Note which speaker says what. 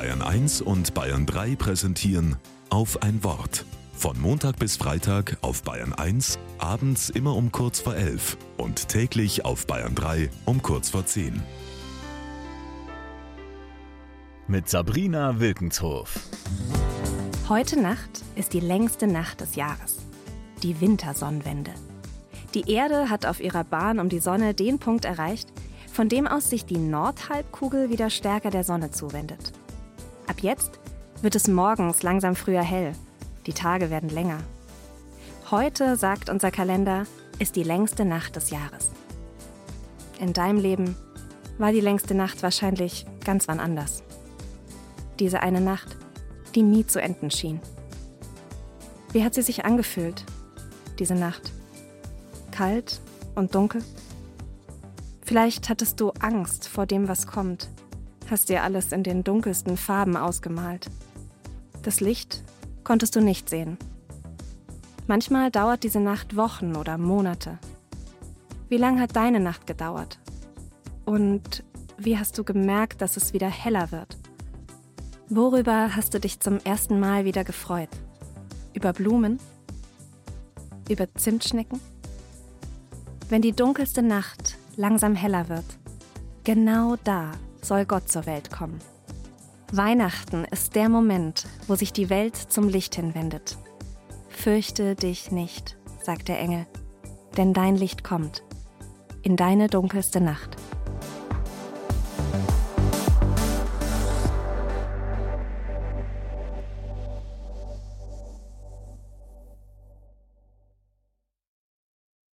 Speaker 1: Bayern 1 und Bayern 3 präsentieren auf ein Wort. Von Montag bis Freitag auf Bayern 1, abends immer um kurz vor 11 und täglich auf Bayern 3 um kurz vor 10.
Speaker 2: Mit Sabrina Wilkenshof.
Speaker 3: Heute Nacht ist die längste Nacht des Jahres. Die Wintersonnenwende. Die Erde hat auf ihrer Bahn um die Sonne den Punkt erreicht, von dem aus sich die Nordhalbkugel wieder stärker der Sonne zuwendet. Ab jetzt wird es morgens langsam früher hell. Die Tage werden länger. Heute, sagt unser Kalender, ist die längste Nacht des Jahres. In deinem Leben war die längste Nacht wahrscheinlich ganz wann anders. Diese eine Nacht, die nie zu enden schien. Wie hat sie sich angefühlt, diese Nacht? Kalt und dunkel? Vielleicht hattest du Angst vor dem, was kommt, hast dir alles in den dunkelsten Farben ausgemalt. Das Licht konntest du nicht sehen. Manchmal dauert diese Nacht Wochen oder Monate. Wie lange hat deine Nacht gedauert? Und wie hast du gemerkt, dass es wieder heller wird? Worüber hast du dich zum ersten Mal wieder gefreut? Über Blumen? Über Zimtschnecken? Wenn die dunkelste Nacht langsam heller wird, genau da soll Gott zur Welt kommen. Weihnachten ist der Moment, wo sich die Welt zum Licht hinwendet. Fürchte dich nicht, sagt der Engel, denn dein Licht kommt in deine dunkelste Nacht.